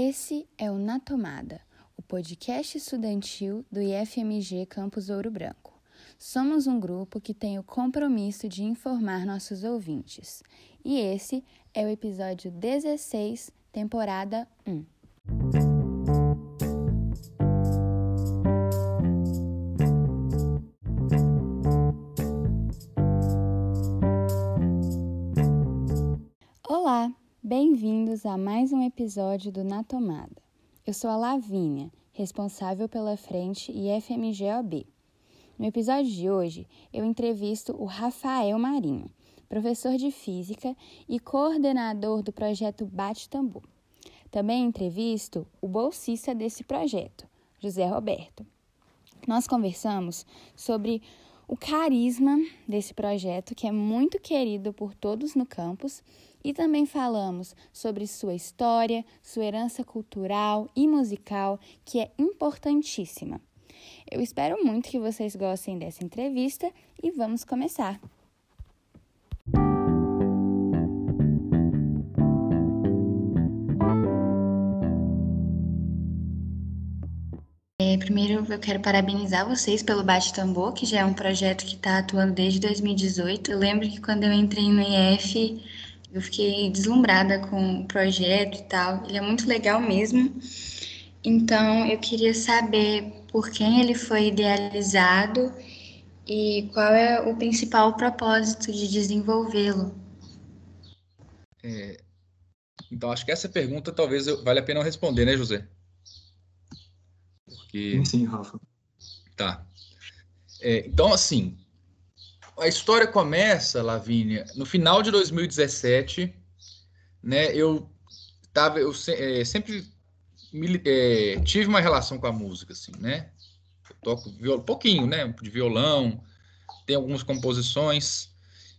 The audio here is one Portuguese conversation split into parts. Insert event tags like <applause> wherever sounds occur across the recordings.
Esse é o Na Tomada, o podcast estudantil do IFMG Campus Ouro Branco. Somos um grupo que tem o compromisso de informar nossos ouvintes. E esse é o episódio 16, temporada 1. Bem-vindos a mais um episódio do Na Tomada. Eu sou a Lavínia, responsável pela frente IFMGOB. No episódio de hoje, eu entrevisto o Rafael Marinho, professor de física e coordenador do projeto Bate Tambor. Também entrevisto o bolsista desse projeto, José Roberto. Nós conversamos sobre o carisma desse projeto, que é muito querido por todos no campus, e também falamos sobre sua história, sua herança cultural e musical, que é importantíssima. Eu espero muito que vocês gostem dessa entrevista e vamos começar. É, primeiro, eu quero parabenizar vocês pelo Bate Tambor, que já é um projeto que está atuando desde 2018. Eu lembro que quando eu entrei no IF, eu fiquei deslumbrada com o projeto e tal. Ele é muito legal mesmo. Então, eu queria saber por quem ele foi idealizado e qual é o principal propósito de desenvolvê-lo. É, então, acho que essa pergunta talvez vale a pena responder, né, José? Porque... Sim, sim, Rafa. Tá. É, então, assim, a história começa, Lavínia, no final de 2017, né? Eu tava, eu é, sempre é, tive uma relação com a música, assim, né? Eu toco viol, pouquinho, né? De violão, tem algumas composições.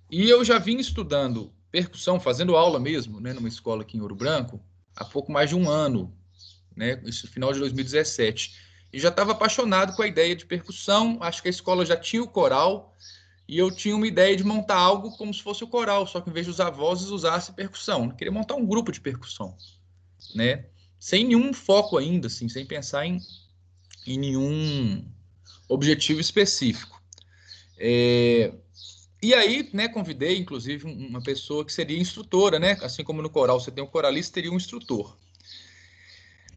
E eu já vim estudando percussão, fazendo aula mesmo, né? Numa escola aqui em Ouro Branco, há pouco mais de um ano, né? Isso final de 2017. E já estava apaixonado com a ideia de percussão. Acho que a escola já tinha o coral e eu tinha uma ideia de montar algo como se fosse o coral, só que em vez de usar vozes, usasse percussão. Eu queria montar um grupo de percussão, né? sem nenhum foco ainda, assim, sem pensar em, em nenhum objetivo específico. É, e aí, né, convidei, inclusive, uma pessoa que seria instrutora, né? Assim como no coral você tem um coralista, teria um instrutor.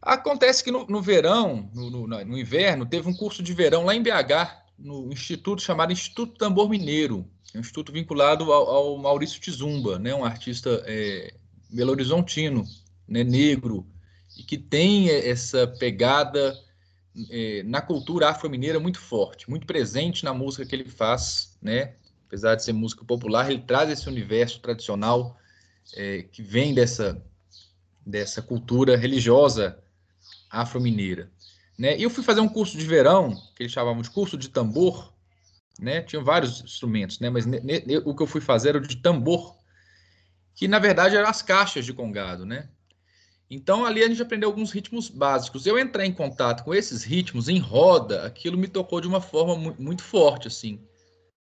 Acontece que no, no verão, no, no, no, inverno, teve um curso de verão lá em BH, no instituto chamado Instituto Tambor Mineiro, é um instituto vinculado ao, ao Maurício Tizumba, né, um artista é, belo-horizontino, né, negro, e que tem essa pegada é, na cultura afro-mineira muito forte, muito presente na música que ele faz, né? Apesar de ser música popular, ele traz esse universo tradicional é, que vem dessa, dessa cultura religiosa afro-mineira. Né? E eu fui fazer um curso de verão, que eles chamavam de curso de tambor, né? Tinha vários instrumentos, né? Mas o que eu fui fazer era o de tambor, que na verdade eram as caixas de congado, né? Então, ali a gente aprendeu alguns ritmos básicos. Eu entrar em contato com esses ritmos em roda, aquilo me tocou de uma forma mu muito forte, assim.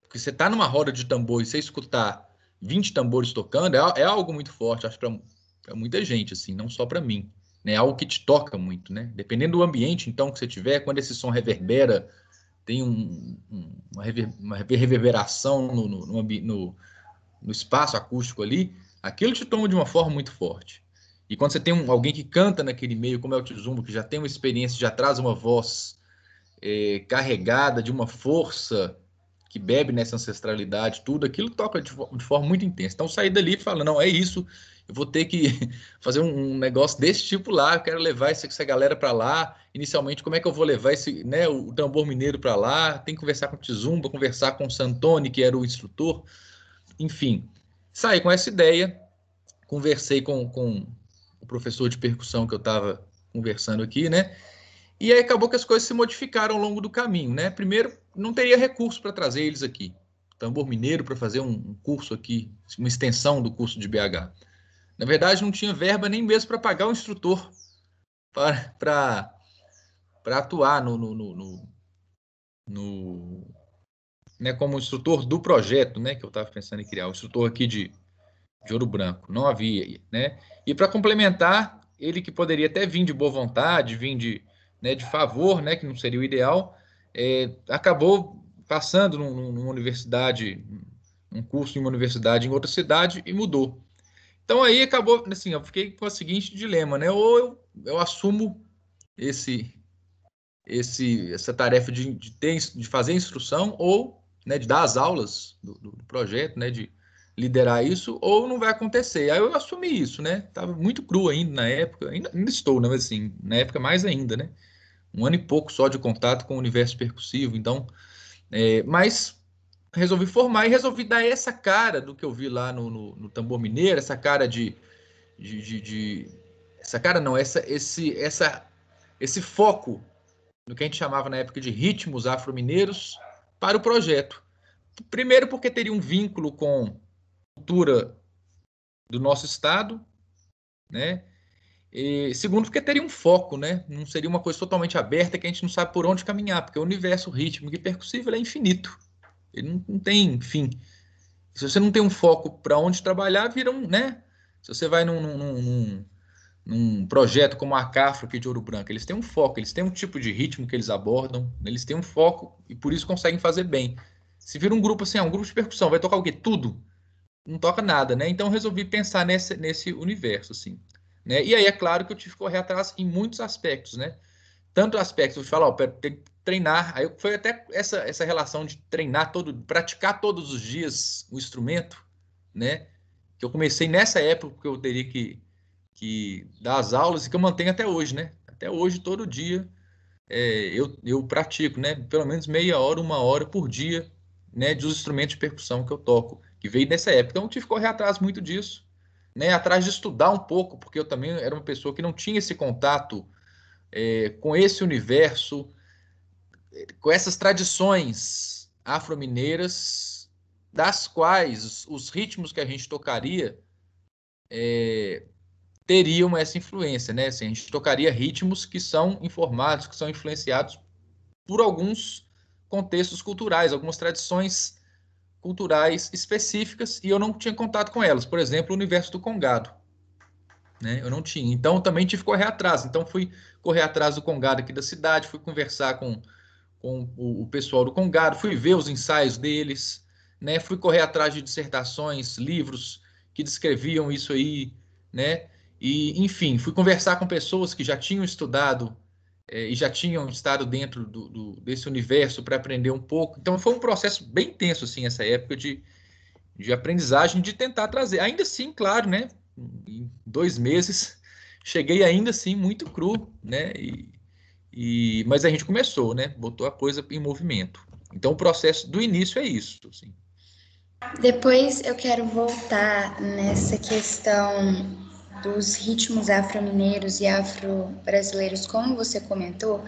Porque você tá numa roda de tambor e você escutar 20 tambores tocando, é, é algo muito forte, acho, para muita gente, assim, não só para mim. Né? Algo que te toca muito, né? Dependendo do ambiente, então, que você tiver, quando esse som reverbera, tem um, um, uma, rever, uma, reverberação no, no, no, no espaço acústico ali, aquilo te toma de uma forma muito forte. E quando você tem um, alguém que canta naquele meio, como é o Tizumbo, que já tem uma experiência, já traz uma voz é, carregada de uma força que bebe nessa ancestralidade, tudo aquilo toca de, de, forma muito intensa. Então, sair dali e falar, não, é isso, eu vou ter que <laughs> fazer um, negócio desse tipo lá, eu quero levar essa, essa galera para lá. Inicialmente, como é que eu vou levar esse, né, o tambor mineiro para lá? Tem que conversar com o Tizumba, conversar com o Santoni, que era o instrutor. Enfim, saí com essa ideia, conversei com, com o professor de percussão que eu estava conversando aqui, né? E aí acabou que as coisas se modificaram ao longo do caminho, né? Primeiro, não teria recurso para trazer eles aqui. Tambor Mineiro para fazer um curso aqui, uma extensão do curso de BH. Na verdade, não tinha verba nem mesmo para pagar o instrutor para atuar no, no, no, no, né, como instrutor do projeto, né, que eu estava pensando em criar, o instrutor aqui de, de Ouro Branco, não havia, né? E para complementar, ele que poderia até vir de boa vontade, vir de, né, de favor, né, que não seria o ideal, é, acabou passando num, numa universidade, um curso em uma universidade em outra cidade e mudou. Então aí acabou, assim, eu fiquei com o seguinte dilema, né? Ou eu, eu assumo esse, esse, essa tarefa de, de, ter, de fazer instrução ou né, de dar as aulas do, do, projeto, né, de liderar isso, ou não vai acontecer. Aí eu assumi isso, né? Tava muito cru ainda na época, ainda, ainda estou, né? Mas assim, na época mais ainda, né? Um ano e pouco só de contato com o universo percussivo, então, é, mas resolvi formar e resolvi dar essa cara do que eu vi lá no, no, no tambor mineiro, essa cara de, de, de, de, essa cara não, essa, esse, essa, esse foco no que a gente chamava na época de ritmos afro-mineiros para o projeto. Primeiro porque teria um vínculo com a cultura do nosso estado, né? E, segundo, porque teria um foco, né? Não seria uma coisa totalmente aberta que a gente não sabe por onde caminhar, porque o universo rítmico e percussivo é infinito. Ele não, não tem fim. Se você não tem um foco para onde trabalhar, vira um, né? Se você vai num, num, num, num projeto como a Cafra aqui de Ouro Branco, eles têm um foco, eles têm um tipo de ritmo que eles abordam, eles têm um foco e por isso conseguem fazer bem. Se vira um grupo assim, ah, um grupo de percussão, vai tocar o quê? Tudo? Não toca nada, né? Então resolvi pensar nesse, nesse universo, assim. Né? E aí é claro que eu tive que correr atrás em muitos aspectos, né? Tanto aspectos de falar, ó, tem treinar. Aí foi até essa, essa relação de treinar todo, praticar todos os dias o instrumento, né? Que eu comecei nessa época que eu teria que, que dar as aulas e que eu mantenho até hoje, né? Até hoje, todo dia, é, eu, eu pratico, né? Pelo menos meia hora, uma hora por dia, né? Dos instrumentos de percussão que eu toco, que veio nessa época. Então, eu tive que correr atrás muito disso, né? Atrás de estudar um pouco, porque eu também era uma pessoa que não tinha esse contato é, com esse universo, com essas tradições afro-mineiras, das quais os ritmos que a gente tocaria é, teriam essa influência, né? Assim, a gente tocaria ritmos que são informados, que são influenciados por alguns contextos culturais, algumas tradições culturais específicas, e eu não tinha contato com elas. Por exemplo, o universo do Congado. Né? Eu não tinha. Então, também tive que correr atrás. Então, fui correr atrás do Congado aqui da cidade, fui conversar com com o, o pessoal do Congado, fui ver os ensaios deles, né? Fui correr atrás de dissertações, livros que descreviam isso aí, né? E, enfim, fui conversar com pessoas que já tinham estudado é, e já tinham estado dentro do, do, desse universo para aprender um pouco. Então, foi um processo bem tenso, assim, essa época de, de aprendizagem, de tentar trazer. Ainda assim, claro, né? Em dois meses, <laughs> cheguei ainda assim muito cru, né? E, e, mas a gente começou, né? Botou a coisa em movimento. Então o processo do início é isso. Assim. Depois eu quero voltar nessa questão dos ritmos afro-mineiros e afro-brasileiros, como você comentou,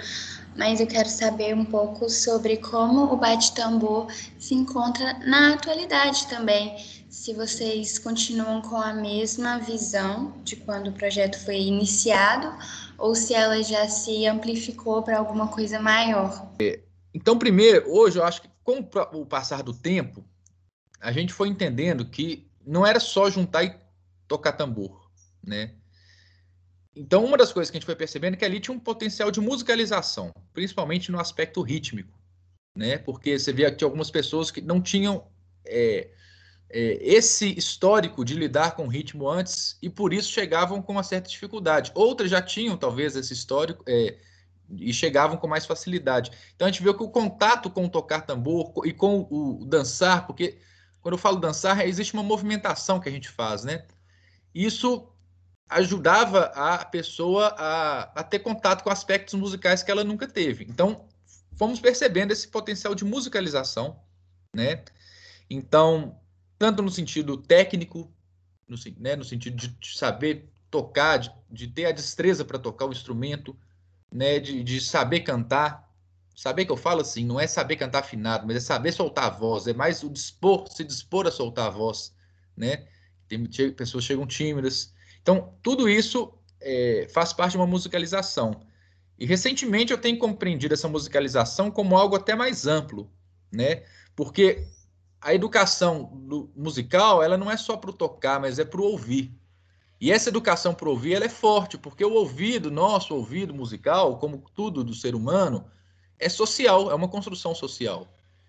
mas eu quero saber um pouco sobre como o bate-tambor se encontra na atualidade também. Se vocês continuam com a mesma visão de quando o projeto foi iniciado ou se ela já se amplificou para alguma coisa maior? Então, primeiro, hoje eu acho que com o passar do tempo, a gente foi entendendo que não era só juntar e tocar tambor, né? Então, uma das coisas que a gente foi percebendo é que ali tinha um potencial de musicalização, principalmente no aspecto rítmico, né? Porque você via que tinha algumas pessoas que não tinham é, é, esse histórico de lidar com ritmo antes e por isso chegavam com uma certa dificuldade. Outras já tinham talvez esse histórico é, e chegavam com mais facilidade. Então a gente viu que o contato com o tocar tambor e com o dançar, porque quando eu falo dançar, existe uma movimentação que a gente faz, né? Isso ajudava a pessoa a, a ter contato com aspectos musicais que ela nunca teve. Então fomos percebendo esse potencial de musicalização, né? Então, tanto no sentido técnico, no, né, no sentido de saber tocar, de, de ter a destreza para tocar o instrumento, né, de, de saber cantar. Saber que eu falo assim, não é saber cantar afinado, mas é saber soltar a voz, é mais o dispor, se dispor a soltar a voz, né? Tem pessoas chegam tímidas. Então, tudo isso é, faz parte de uma musicalização. E recentemente eu tenho compreendido essa musicalização como algo até mais amplo, né? Porque a educação musical ela não é só para o tocar, mas é para o ouvir. E essa educação para ouvir ela é forte, porque o ouvido, nosso ouvido musical, como tudo do ser humano, é social, é uma construção social.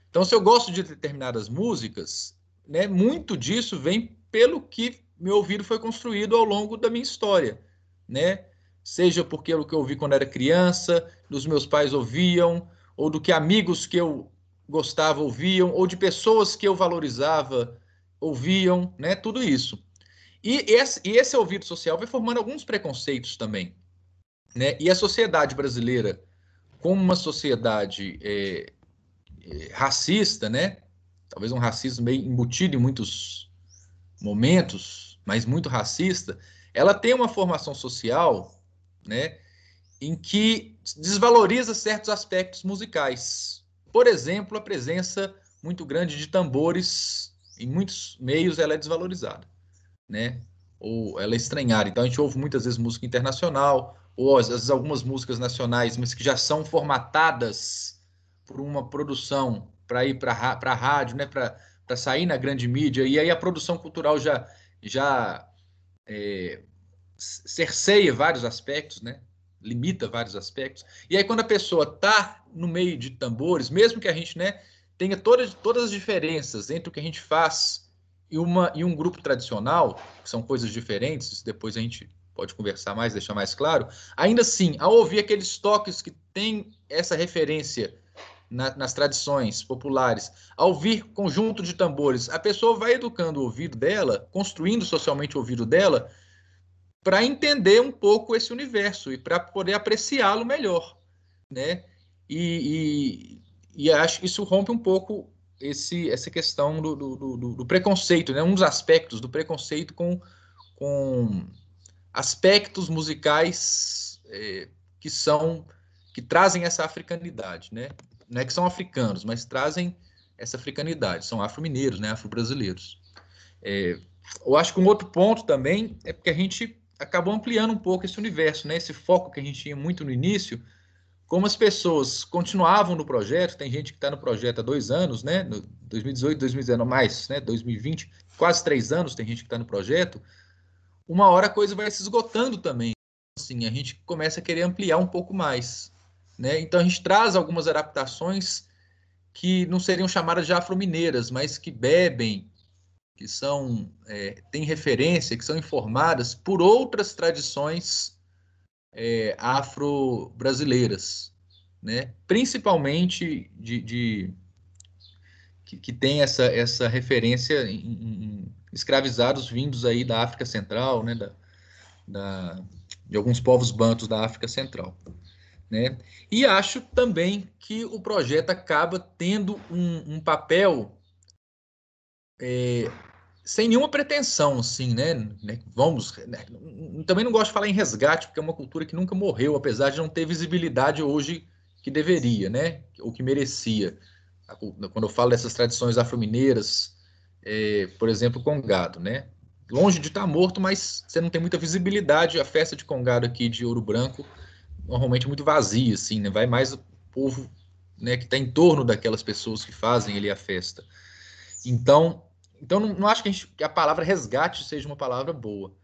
Então, se eu gosto de determinadas músicas, né, muito disso vem pelo que meu ouvido foi construído ao longo da minha história, né? Seja porque o que eu ouvi quando era criança, dos meus pais ouviam, ou do que amigos que eu gostava ouviam, ou de pessoas que eu valorizava ouviam, né? Tudo isso. E esse, e esse ouvido social vai formando alguns preconceitos também, né? E a sociedade brasileira, como uma sociedade é, é, racista, né? Talvez um racismo meio embutido em muitos momentos, mas muito racista, ela tem uma formação social, né, em que desvaloriza certos aspectos musicais. Por exemplo, a presença muito grande de tambores em muitos meios ela é desvalorizada, né? Ou ela é estranhada. Então a gente ouve muitas vezes música internacional, ou às vezes algumas músicas nacionais, mas que já são formatadas por uma produção para ir para a rádio, né? Para sair na grande mídia, e aí a produção cultural já, já é, cerceia vários aspectos, né? Limita vários aspectos. E aí, quando a pessoa está no meio de tambores, mesmo que a gente né, tenha todas, todas as diferenças entre o que a gente faz e, uma, e um grupo tradicional, que são coisas diferentes, depois a gente pode conversar mais, deixar mais claro, ainda assim, ao ouvir aqueles toques que tem essa referência na, nas tradições populares, ao ouvir conjunto de tambores, a pessoa vai educando o ouvido dela, construindo socialmente o ouvido dela, para entender um pouco esse universo e para poder apreciá-lo melhor, né? E, e, e, acho isso rompe um pouco esse, essa questão do, do, do, do preconceito, né? Um dos aspectos do preconceito com, com aspectos musicais é, que são que trazem essa africanidade, né? não é que são africanos, mas trazem essa africanidade, são afro-mineiros, né, afro-brasileiros. É, eu acho que um outro ponto também é porque a gente acabou ampliando um pouco esse universo, né, esse foco que a gente tinha muito no início, como as pessoas continuavam no projeto, tem gente que está no projeto há dois anos, né, 2018, 2019, mais, né, 2020, quase três anos tem gente que está no projeto, uma hora a coisa vai se esgotando também. Assim, a gente começa a querer ampliar um pouco mais. Né? Então a gente traz algumas adaptações que não seriam chamadas de afro-mineiras, mas que bebem, que são é, têm referência, que são informadas por outras tradições é, afro-brasileiras, né? principalmente de, de que, que, tem essa, essa referência em, em, escravizados vindos aí da África Central, né? da, da, de alguns povos bantos da África Central. Né? E acho também que o projeto acaba tendo um, um papel é, sem nenhuma pretensão, assim, né? né? Vamos. Né? Também não gosto de falar em resgate, porque é uma cultura que nunca morreu, apesar de não ter visibilidade hoje que deveria, né? Ou que merecia. Quando eu falo dessas tradições afro-mineiras, é, por exemplo, Congado, né? Longe de estar tá morto, mas você não tem muita visibilidade. A festa de Congado aqui de Ouro Branco normalmente muito vazia, assim, né? Vai mais o povo né, que está em torno daquelas pessoas que fazem ali a festa. Então, então não, não acho que a, gente, que a, palavra resgate seja uma palavra boa,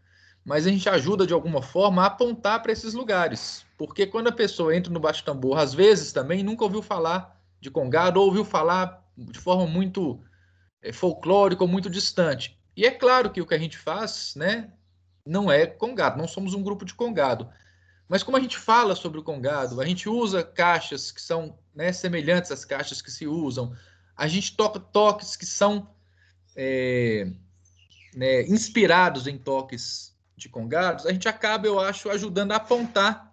mas a gente ajuda de alguma forma a apontar para esses lugares, porque quando a pessoa entra no baixo tambor, às vezes também nunca ouviu falar de congado ou ouviu falar de forma muito é, folclórica ou muito distante. E é claro que o que a gente faz, né, não é congado, não somos um grupo de congado, mas como a gente fala sobre o congado, a gente usa caixas que são né, semelhantes às caixas que se usam, a gente toca toques que são é, né, inspirados em toques de congados, a gente acaba, eu acho, ajudando a apontar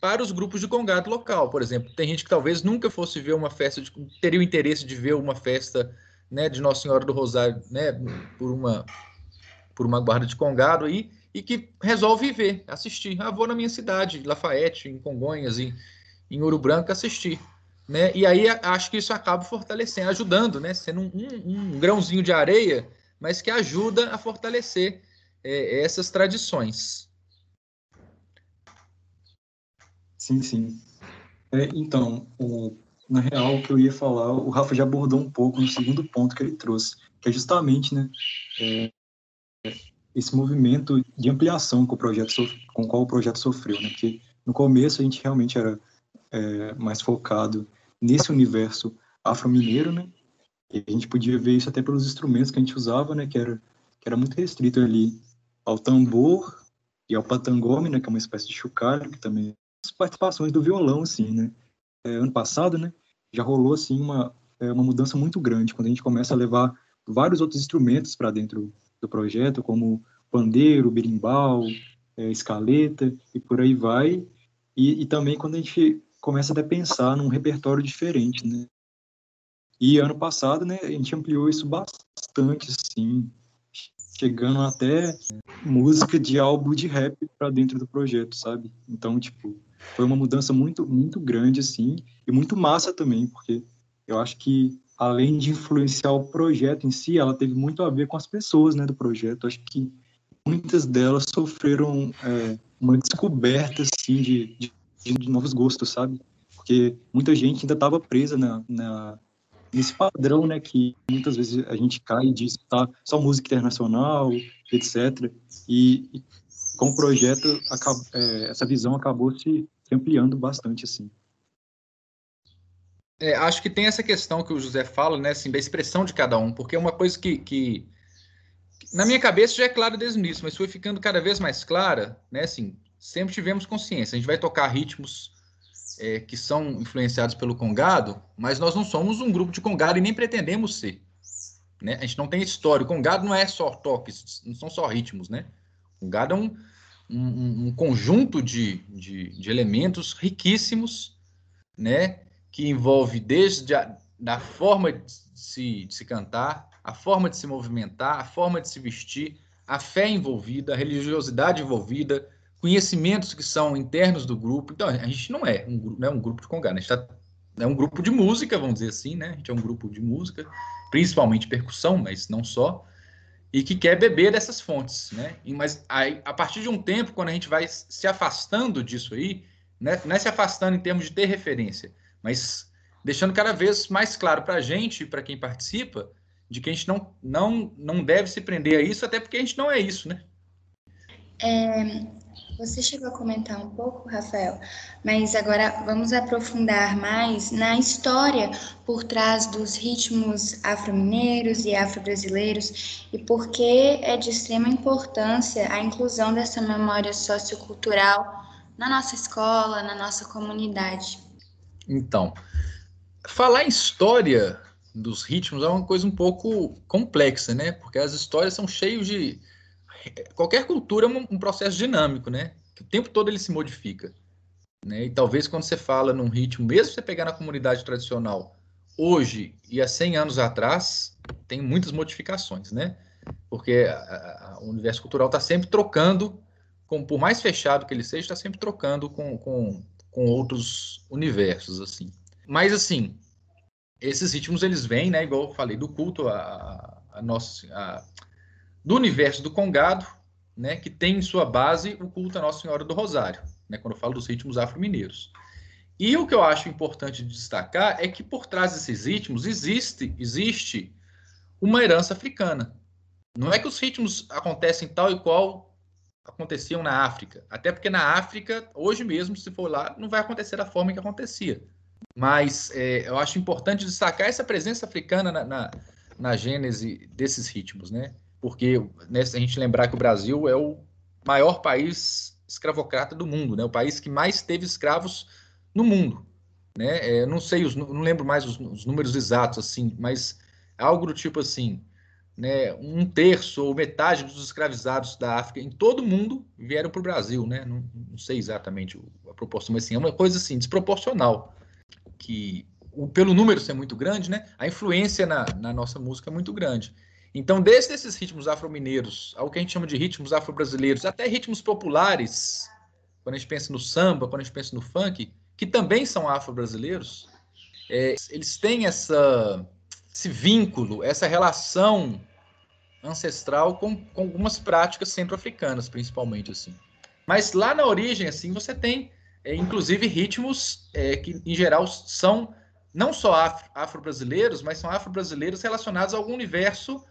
para os grupos de congado local. Por exemplo, tem gente que talvez nunca fosse ver uma festa, de, teria o interesse de ver uma festa né, de Nossa Senhora do Rosário né, por, uma, por uma guarda de congado aí, e que resolve ver, assistir. Ah, vou na minha cidade, Lafayette, em Congonhas, em, em Ouro Branco, assistir. Né? E aí acho que isso acaba fortalecendo, ajudando, né? sendo um, um, um grãozinho de areia, mas que ajuda a fortalecer é, essas tradições. Sim, sim. É, então, o, na real, o que eu ia falar, o Rafa já abordou um pouco no segundo ponto que ele trouxe, que é justamente né, é, esse movimento de ampliação com o projeto com qual o projeto sofreu, né? Porque no começo a gente realmente era é, mais focado nesse universo afro-mineiro, né? E a gente podia ver isso até pelos instrumentos que a gente usava, né? Que era que era muito restrito ali ao tambor e ao patangome, né? Que é uma espécie de chocalho, que também as participações do violão, assim, né? É, ano passado, né? Já rolou assim uma é, uma mudança muito grande quando a gente começa a levar vários outros instrumentos para dentro do projeto, como pandeiro, berimbau, é, escaleta e por aí vai. E, e, também quando a gente começa a pensar num repertório diferente, né? E ano passado, né, a gente ampliou isso bastante, assim, chegando até música de álbum de rap para dentro do projeto, sabe? Então, tipo, foi uma mudança muito, muito grande, assim, e muito massa também, porque eu acho que além de influenciar o projeto em si, ela teve muito a ver com as pessoas né, do projeto. Acho que muitas delas sofreram é, uma descoberta assim, de, de, de, novos gostos, sabe? Porque muita gente ainda estava presa na, na, nesse padrão né, que muitas vezes a gente cai e diz tá, só música internacional, etc. E, e com o projeto, é, essa visão acabou se ampliando bastante. assim. É, acho que tem essa questão que o José fala, né, assim, da expressão de cada um, porque é uma coisa que, que, na minha cabeça já é clara desde o início, mas foi ficando cada vez mais clara, né, assim, sempre tivemos consciência. A gente vai tocar ritmos é, que são influenciados pelo congado, mas nós não somos um grupo de congado e nem pretendemos ser. Né? A gente não tem história. O congado não é só toques, não são só ritmos, né? O congado é um, um, um conjunto de, de, de elementos riquíssimos, né? que envolve desde a da forma de se, de se cantar, a forma de se movimentar, a forma de se vestir, a fé envolvida, a religiosidade envolvida, conhecimentos que são internos do grupo. Então, a gente não é um, não é um grupo de congado, a gente tá, é um grupo de música, vamos dizer assim, né? A gente é um grupo de música, principalmente percussão, mas não só, e que quer beber dessas fontes, né? E, mas aí, a partir de um tempo, quando a gente vai se afastando disso aí, né? não é se afastando em termos de ter referência, mas deixando cada vez mais claro para a gente para quem participa de que a gente não, não, não deve se prender a isso, até porque a gente não é isso, né? É, você chegou a comentar um pouco, Rafael, mas agora vamos aprofundar mais na história por trás dos ritmos afro-mineiros e afro-brasileiros e por que é de extrema importância a inclusão dessa memória sociocultural na nossa escola, na nossa comunidade. Então, falar história dos ritmos é uma coisa um pouco complexa, né? Porque as histórias são cheias de. Qualquer cultura é um processo dinâmico, né? Que o tempo todo ele se modifica. Né? E talvez quando você fala num ritmo, mesmo você pegar na comunidade tradicional, hoje e há 100 anos atrás, tem muitas modificações, né? Porque a, a, o universo cultural está sempre trocando, com, por mais fechado que ele seja, está sempre trocando com, com com outros universos, assim. Mas, assim, esses ritmos, eles vêm, né, igual eu falei, do culto a, a nossa, a, do universo do Congado, né, que tem em sua base o culto a Nossa Senhora do Rosário, né, quando eu falo dos ritmos afro-mineiros. E o que eu acho importante destacar é que por trás desses ritmos existe, existe uma herança africana. Não é que os ritmos acontecem tal e qual aconteciam na África. Até porque na África, hoje mesmo, se for lá, não vai acontecer da forma que acontecia. Mas é, eu acho importante destacar essa presença africana na, na, na gênese desses ritmos, né? Porque né, se a gente lembrar que o Brasil é o maior país escravocrata do mundo, né? O país que mais teve escravos no mundo, né? É, não sei, os, não lembro mais os, os números exatos, assim, mas algo do tipo assim, né, um terço ou metade dos escravizados da África em todo o mundo vieram para o Brasil, né? Não, não, sei exatamente a proporção, mas assim, é uma coisa assim desproporcional que o, pelo número ser muito grande, né? A influência na, na nossa música é muito grande. Então, desde esses ritmos afro-mineiros, ao que a gente chama de ritmos afro-brasileiros, até ritmos populares, quando a gente pensa no samba, quando a gente pensa no funk, que também são afro-brasileiros, é, eles têm essa, esse vínculo, essa relação ancestral com, com algumas práticas centro-africanas, principalmente assim. Mas lá na origem, assim, você tem, é, inclusive, ritmos é, que, em geral, são não só afro-brasileiros, afro mas são afro-brasileiros relacionados a algum universo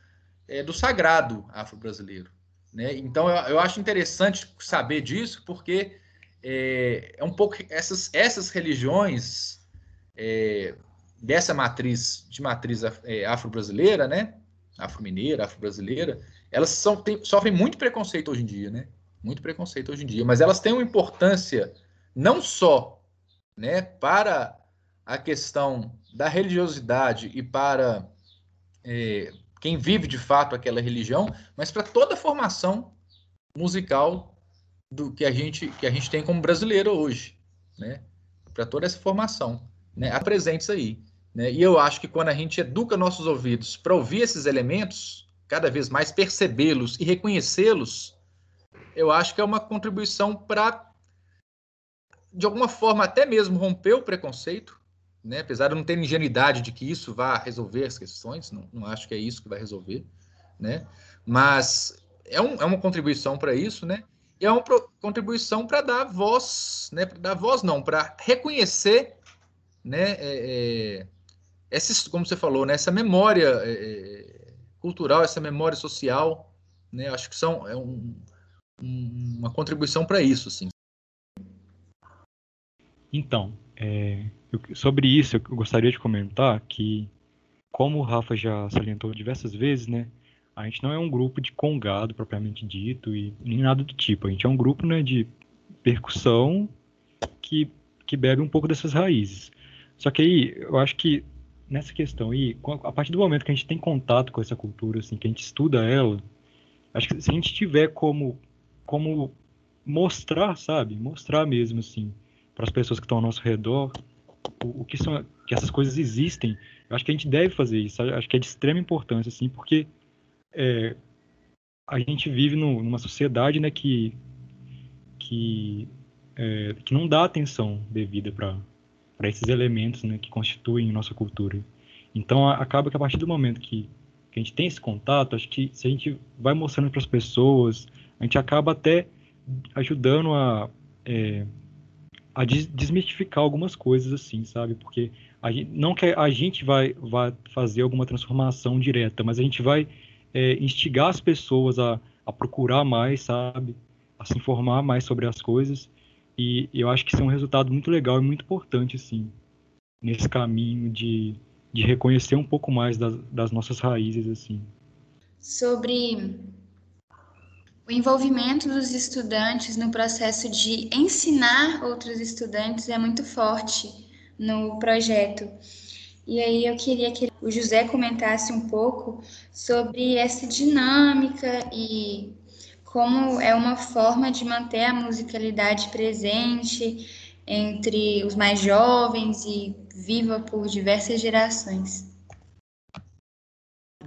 é, do sagrado afro-brasileiro. Né? Então, eu, eu acho interessante saber disso, porque é, é um pouco essas, essas religiões é, dessa matriz, de matriz é, afro-brasileira, né? afro-mineira, afro-brasileira, elas são, tem, sofrem muito preconceito hoje em dia, né? Muito preconceito hoje em dia, mas elas têm uma importância não só né, para a questão da religiosidade e para é, quem vive de fato aquela religião, mas para toda a formação musical do que a gente que a gente tem como brasileiro hoje, né? Para toda essa formação, né? Há presentes aí, né? E eu acho que quando a gente educa nossos ouvidos para ouvir esses elementos, cada vez mais percebê-los e reconhecê-los, eu acho que é uma contribuição para de alguma forma até mesmo romper o preconceito, né? apesar de não ter ingenuidade de que isso vá resolver as questões, não, não acho que é isso que vai resolver, né? mas é, um, é uma contribuição para isso, né? E é uma pro, contribuição para dar voz, né? Para dar voz não, para reconhecer, né? É, é, como você falou, né? Essa memória é, é, cultural, essa memória social, né? Acho que são é um, um, uma contribuição para isso, assim. Então, é, eu, sobre isso eu gostaria de comentar que, como o Rafa já salientou diversas vezes, né? A gente não é um grupo de congado propriamente dito e nem nada do tipo. A gente é um grupo né, de percussão que, que bebe um pouco dessas raízes. Só que aí, eu acho que nessa questão aí, a partir do momento que a gente tem contato com essa cultura, assim, que a gente estuda ela, acho que se a gente tiver como, como mostrar, sabe? Mostrar mesmo, assim, para as pessoas que estão ao nosso redor, o, que são que essas coisas existem. Eu acho que a gente deve fazer isso. Eu acho que é de extrema importância, assim, porque é, a gente vive no, numa sociedade, né, que que é, que não dá atenção devida para para esses elementos, né, que constituem nossa cultura. Então a, acaba que a partir do momento que, que a gente tem esse contato, acho que se a gente vai mostrando para as pessoas, a gente acaba até ajudando a é, a desmistificar algumas coisas assim, sabe? Porque a gente, não que a gente vai, vai fazer alguma transformação direta, mas a gente vai é, instigar as pessoas a, a procurar mais, sabe? A se informar mais sobre as coisas. E eu acho que isso é um resultado muito legal e muito importante, assim, nesse caminho de, de reconhecer um pouco mais das, das nossas raízes, assim. Sobre o envolvimento dos estudantes no processo de ensinar outros estudantes é muito forte no projeto. E aí eu queria que o José comentasse um pouco sobre essa dinâmica e como é uma forma de manter a musicalidade presente entre os mais jovens e viva por diversas gerações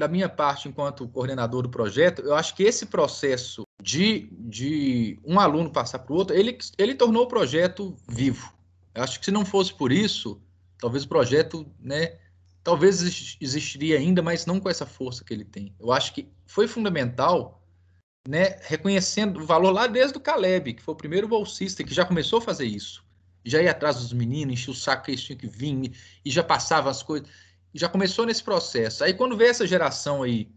da minha parte, enquanto coordenador do projeto, eu acho que esse processo de, de um aluno passar para o outro, ele, ele tornou o projeto vivo. Eu acho que se não fosse por isso, talvez o projeto, né, talvez existiria ainda, mas não com essa força que ele tem. Eu acho que foi fundamental, né, reconhecendo o valor lá desde o Caleb, que foi o primeiro bolsista que já começou a fazer isso. Já ia atrás dos meninos, enchia o saco que eles tinham que vir, e já passava as coisas já começou nesse processo. Aí quando vê essa geração aí,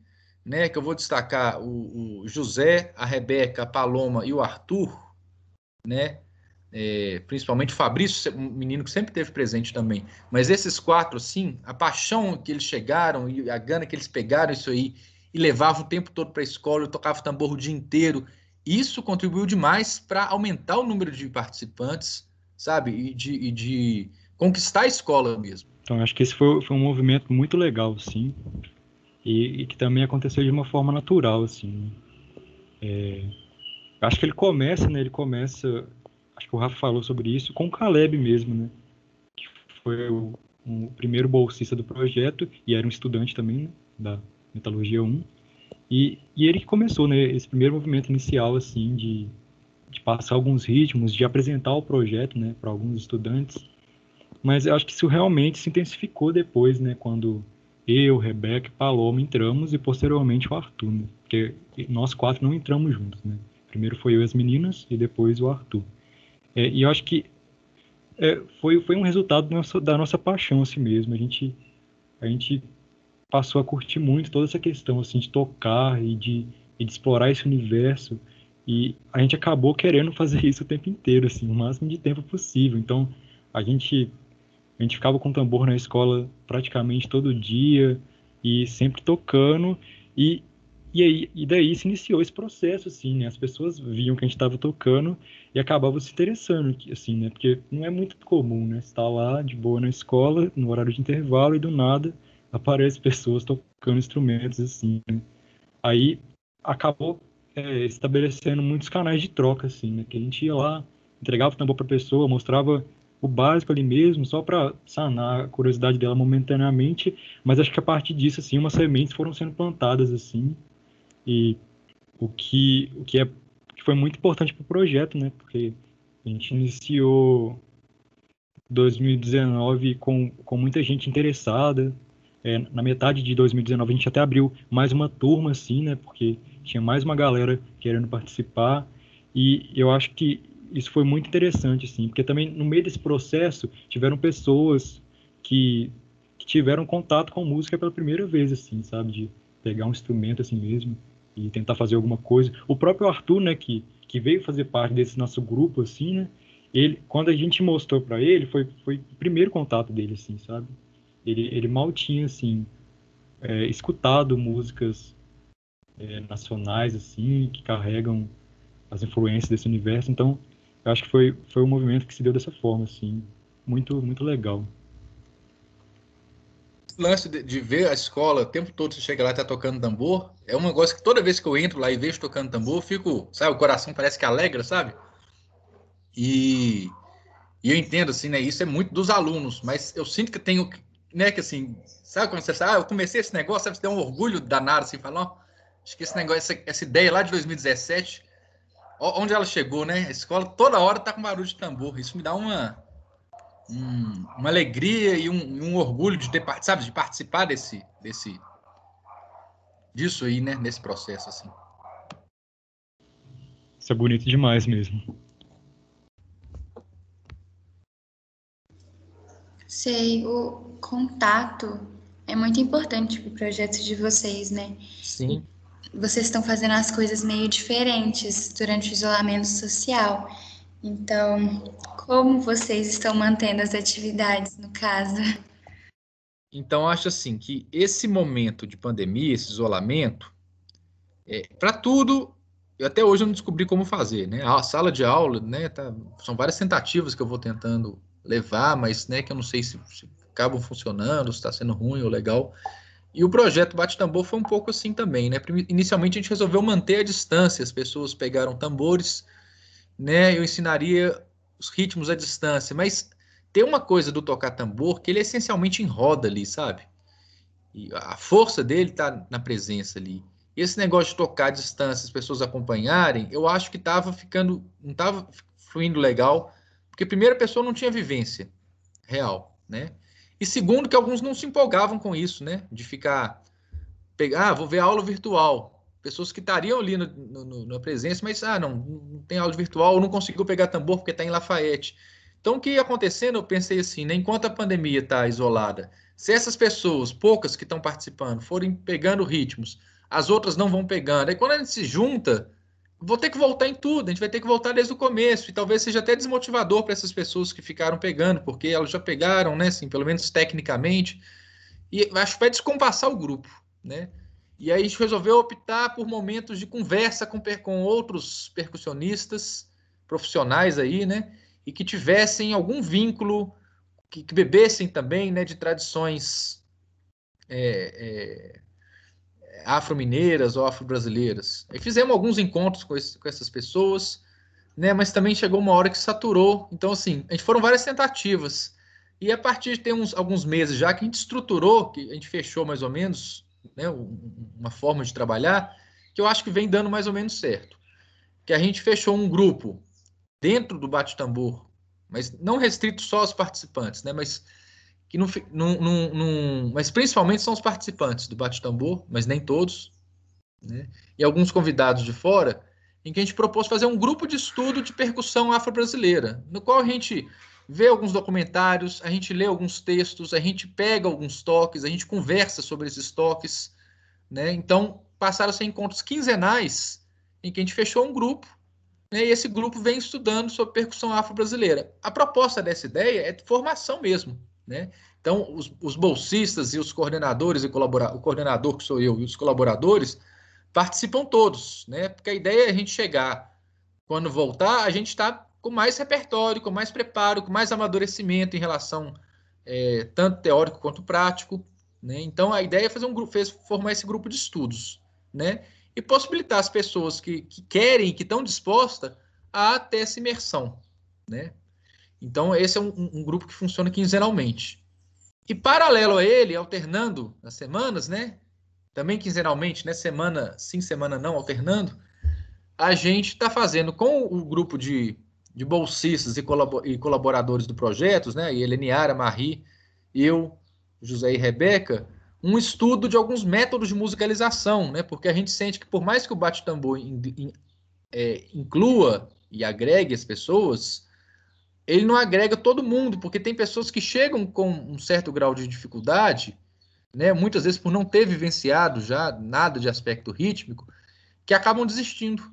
né, que eu vou destacar o, o José, a Rebeca, a Paloma e o Arthur, né, é, principalmente o Fabrício, um menino que sempre teve presente também. Mas esses quatro, assim, a paixão que eles chegaram e a gana que eles pegaram isso aí e levavam o tempo todo para a escola, eu tocava tambor o dia inteiro. Isso contribuiu demais para aumentar o número de participantes, sabe, e de, e de conquistar a escola mesmo. Então, acho que esse foi, foi um movimento muito legal, sim, e, e, que também aconteceu de uma forma natural, assim. É, acho que ele começa, né? Ele começa, acho que o Rafa falou sobre isso, com o Caleb mesmo, né? Que foi o, o primeiro bolsista do projeto e era um estudante também né? da Metalurgia 1. E, e ele que começou, né? Esse primeiro movimento inicial, assim, de, de passar alguns ritmos, de apresentar o projeto, né? Para alguns estudantes mas eu acho que isso realmente se intensificou depois, né? Quando eu, Rebeca e Paloma entramos e posteriormente o Arthur, né? Porque nós quatro não entramos juntos, né? Primeiro foi eu e as meninas e depois o Arthur. É, e eu acho que é, foi, foi um resultado da nossa, da nossa paixão assim mesmo. A gente, a gente passou a curtir muito toda essa questão assim de tocar e de, e de explorar esse universo. E a gente acabou querendo fazer <laughs> isso o tempo inteiro, assim, o máximo de tempo possível. Então, a gente a gente ficava com tambor na escola praticamente todo dia e sempre tocando e e aí e daí se iniciou esse processo assim, né? As pessoas viam que a gente estava tocando e acabavam se interessando, assim, né? Porque não é muito comum, né? Estar lá de boa na escola, no horário de intervalo e do nada aparecem pessoas tocando instrumentos assim, né? Aí acabou é, estabelecendo muitos canais de troca, assim, né? Que a gente ia lá, entregava o tambor para a pessoa, mostrava o básico ali mesmo, só para sanar a curiosidade dela momentaneamente, mas acho que a partir disso, assim, umas sementes foram sendo plantadas, assim, e o que, o que, é, que foi muito importante para o projeto, né? Porque a gente iniciou 2019 com, com muita gente interessada, é, na metade de 2019 a gente até abriu mais uma turma, assim, né? Porque tinha mais uma galera querendo participar. E eu acho que isso foi muito interessante, assim, porque também no meio desse processo tiveram pessoas que, que tiveram contato com música pela primeira vez, assim, sabe? De pegar um instrumento assim mesmo e tentar fazer alguma coisa. O próprio Arthur, né, que, que veio fazer parte desse nosso grupo, assim, né? Ele, quando a gente mostrou para ele, foi, foi o primeiro contato dele, assim, sabe? ele, ele mal tinha assim é, escutado músicas é, nacionais assim que carregam as influências desse universo então eu acho que foi foi um movimento que se deu dessa forma assim. Muito muito legal. Lance de, de, ver a escola o tempo todo você chega lá e tá tocando tambor é um negócio que toda vez que eu entro lá e vejo tocando tambor fico sabe o coração parece que alegra sabe? E, e eu entendo assim né isso é muito dos alunos mas eu sinto que tenho né, que assim, sabe quando você sabe, ah, eu comecei esse negócio, sabe, você tem um orgulho danado, assim, falando, acho que esse negócio, essa, essa, ideia lá de 2017, onde ela chegou, né, a escola toda hora tá com barulho de tambor, isso me dá uma, um, uma alegria e um, um, orgulho de ter, sabe, de participar desse, desse, disso aí, né, nesse processo, assim. Isso é bonito demais mesmo. Sei, o contato é muito importante para o projeto de vocês, né? Sim. Vocês estão fazendo as coisas meio diferentes durante o isolamento social. Então, como vocês estão mantendo as atividades, no caso? Então, acho assim que esse momento de pandemia, esse isolamento, é, para tudo, eu até hoje não descobri como fazer, né? A sala de aula, né? Tá, são várias tentativas que eu vou tentando levar, mas né, que eu não sei se, se acabam funcionando, se está sendo ruim ou legal. E o projeto Bate Tambor foi um pouco assim também, né? Inicialmente a gente resolveu manter a distância, as pessoas pegaram tambores, né? Eu ensinaria os ritmos à distância, mas tem uma coisa do tocar tambor que ele é essencialmente em roda ali, sabe? E a força dele está na presença ali. Esse negócio de tocar à distância, as pessoas acompanharem, eu acho que estava ficando, não estava fluindo legal porque, a pessoa não tinha vivência real, né? E segundo, que alguns não se empolgavam com isso, né? De ficar, pegar, ah, vou ver aula virtual. Pessoas que estariam ali no, no, na presença, mas, ah, não, não tem aula virtual, ou não conseguiu pegar tambor porque está em Lafayette. Então, o que ia acontecendo, eu pensei assim, né? Enquanto a pandemia está isolada, se essas pessoas, poucas que estão participando, forem pegando ritmos, as outras não vão pegando. Aí, quando a gente se junta, vou ter que voltar em tudo, a gente vai ter que voltar desde o começo, e talvez seja até desmotivador para essas pessoas que ficaram pegando, porque elas já pegaram, né, assim, pelo menos tecnicamente, e acho que vai descompassar o grupo, né? E aí a gente resolveu optar por momentos de conversa com, com outros percussionistas profissionais aí, né? E que tivessem algum vínculo, que, que bebessem também, né, de tradições é, é, afro-mineiras ou afro-brasileiras. E fizemos alguns encontros com, esse, com, essas pessoas, né? Mas também chegou uma hora que saturou. Então, assim, a gente foram várias tentativas. E a partir de ter uns, alguns meses já que a gente estruturou, que a gente fechou mais ou menos, né? Uma forma de trabalhar, que eu acho que vem dando mais ou menos certo. Que a gente fechou um grupo dentro do bate-tambor, mas não restrito só aos participantes, né? Mas que não, não, não, não, mas principalmente são os participantes do Bate Tambor, mas nem todos, né? e alguns convidados de fora, em que a gente propôs fazer um grupo de estudo de percussão afro-brasileira, no qual a gente vê alguns documentários, a gente lê alguns textos, a gente pega alguns toques, a gente conversa sobre esses toques, né? Então, passaram a ser encontros quinzenais, em que a gente fechou um grupo, né, e esse grupo vem estudando sobre percussão afro-brasileira. A proposta dessa ideia é de formação mesmo. Né? Então, os, os bolsistas e os coordenadores e colaboradores, o coordenador que sou eu e os colaboradores participam todos, né? Porque a ideia é a gente chegar, quando voltar, a gente está com mais repertório, com mais preparo, com mais amadurecimento em relação é, tanto teórico quanto prático, né? Então a ideia é fazer um grupo, fez, formar esse grupo de estudos, né? E possibilitar as pessoas que, que querem, que estão dispostas a ter essa imersão, né? Então esse é um, um grupo que funciona quinzenalmente. E paralelo a ele, alternando as semanas, né? também quinzenalmente, né? Semana sim, semana não, alternando, a gente está fazendo com o grupo de, de bolsistas e, colabor, colaboradores do projeto, né? E Marie, eu, José e Rebeca, um estudo de alguns métodos de musicalização, né? Porque a gente sente que por mais que o bate-tambor in, in, é, inclua e agregue as pessoas, ele não agrega todo mundo, porque tem pessoas que chegam com um certo grau de dificuldade né, muitas vezes por não ter vivenciado já nada de aspecto rítmico, que acabam desistindo.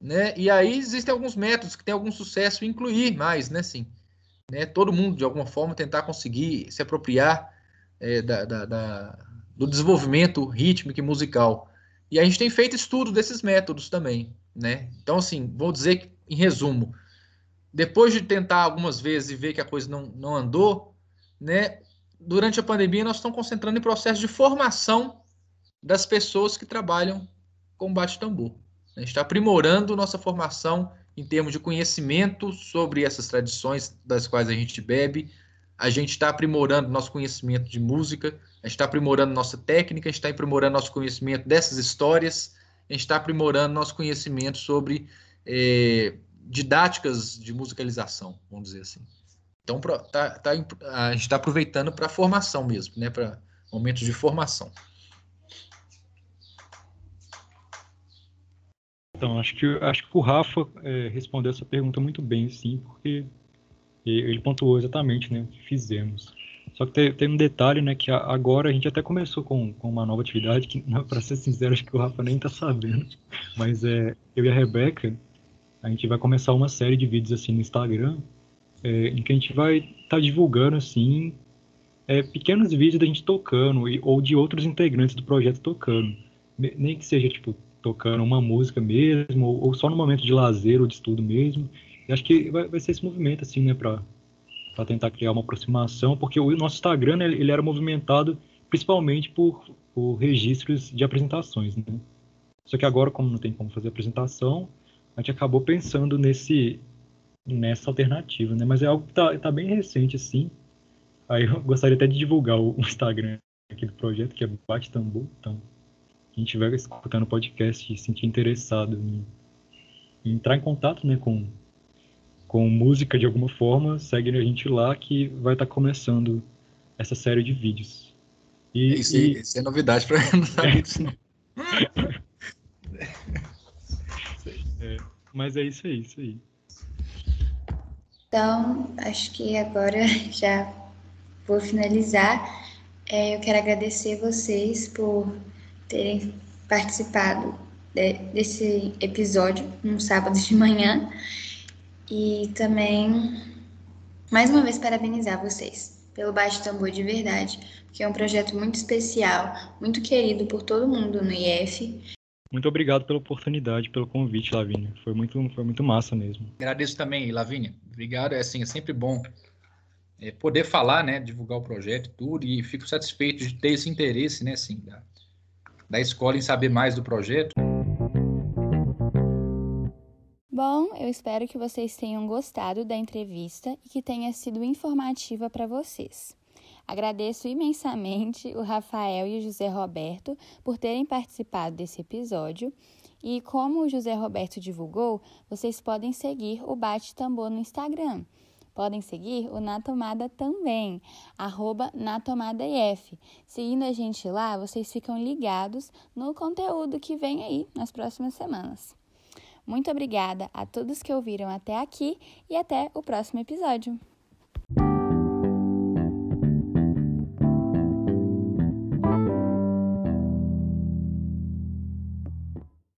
Né? E aí existem alguns métodos que têm algum sucesso incluir mais, né, sim. Né? Todo mundo, de alguma forma, tentar conseguir se apropriar é, da, da, da, do desenvolvimento rítmico e musical. E a gente tem feito estudo desses métodos também, né? Então, assim, vou dizer que, em resumo, depois de tentar algumas vezes e ver que a coisa não, não andou, né, durante a pandemia, nós estamos concentrando em processo de formação das pessoas que trabalham com bate-tambor. A gente está aprimorando nossa formação em termos de conhecimento sobre essas tradições das quais a gente bebe. A gente está aprimorando nosso conhecimento de música, a gente está aprimorando nossa técnica, a gente está aprimorando nosso conhecimento dessas histórias, a gente está aprimorando nosso conhecimento sobre é, didáticas de musicalização, vamos dizer assim. Então, tá, tá, a gente está aproveitando para formação mesmo, né? para momentos de formação. Então, acho que, acho que o Rafa é, respondeu essa pergunta muito bem, sim, porque ele pontuou exatamente né, o que fizemos. Só que tem, tem, um detalhe, né, que agora a gente até começou com, com uma nova atividade, que, <laughs> para ser sincero, acho que o Rafa nem está sabendo, mas é, eu e a Rebeca, a gente vai começar uma série de vídeos assim no Instagram, é, em que a gente vai estar tá divulgando assim é, pequenos vídeos da gente tocando e, ou de outros integrantes do projeto tocando, nem que seja tipo tocando uma música mesmo ou, ou só no momento de lazer ou de estudo mesmo. E acho que vai, vai ser esse movimento assim, né, para para tentar criar uma aproximação, porque o nosso Instagram né, ele era movimentado principalmente por, por registros de apresentações, né? Só que agora, como não tem como fazer apresentação, a gente acabou pensando nesse nessa alternativa, né? Mas é algo que tá, tá bem recente, assim. Aí eu <laughs> gostaria até de divulgar o Instagram aqui do projeto, que é Bate Tambor. Então, quem estiver escutando o podcast e se sentir interessado em, em, entrar em contato né, com, com música de alguma forma, segue a gente lá que vai estar tá começando essa série de vídeos. E, isso, e... isso é novidade para mim, <laughs> <laughs> não saber disso não. é, mas é isso aí, isso aí. Então, acho que agora <laughs> já vou finalizar. É, eu quero agradecer vocês por terem participado de, desse episódio num sábado de manhã e também mais uma vez parabenizar vocês pelo Baixo Tambor de Verdade, que é um projeto muito especial, muito querido por todo mundo no IF muito obrigado pela oportunidade, pelo convite, Lavínia. Foi muito, foi muito massa mesmo. Agradeço também, Lavínia. Obrigado. É assim, é sempre bom é, poder falar, né, divulgar o projeto e tudo, e fico satisfeito de ter esse interesse, né, assim, da, da escola em saber mais do projeto. Bom, eu espero que vocês tenham gostado da entrevista e que tenha sido informativa para vocês. Agradeço imensamente o Rafael e o José Roberto por terem participado desse episódio. E como o José Roberto divulgou, vocês podem seguir o Bate Tambor no Instagram. Podem seguir o Na Tomada também, arroba NaTomadaIF. Seguindo a gente lá, vocês ficam ligados no conteúdo que vem aí nas próximas semanas. Muito obrigada a todos que ouviram até aqui e até o próximo episódio.